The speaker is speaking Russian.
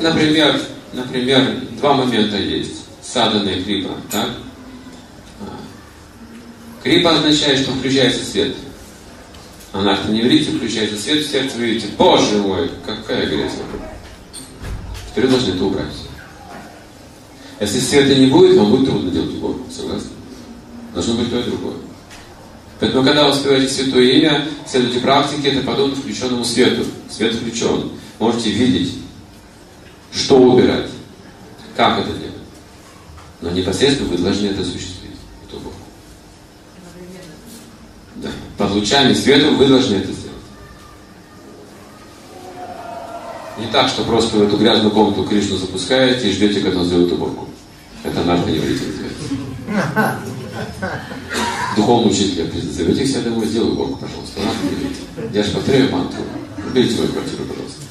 например, два момента есть. Садана и крипа. Так? Крипа означает, что включается свет. Анарта не верите, включается свет в сердце, вы видите, Боже мой, какая грязь. Теперь вы должны это убрать. Если света не будет, вам будет трудно делать уборку. Согласны? Должно быть то и другое. Поэтому, когда вы успеваете святое имя, следуйте практике, это подобно включенному свету. Свет включен. Можете видеть, что убирать, как это делать. Но непосредственно вы должны это осуществить. Эту уборку. Да. Под лучами света вы должны это сделать. Не так, что просто в эту грязную комнату Кришну запускаете и ждете, когда он сделает уборку. Это нарконевритик называется. Духовный учитель зовете их себя домой, сделай уборку, пожалуйста. Я же повторяю мантру. Уберите мою квартиру, пожалуйста.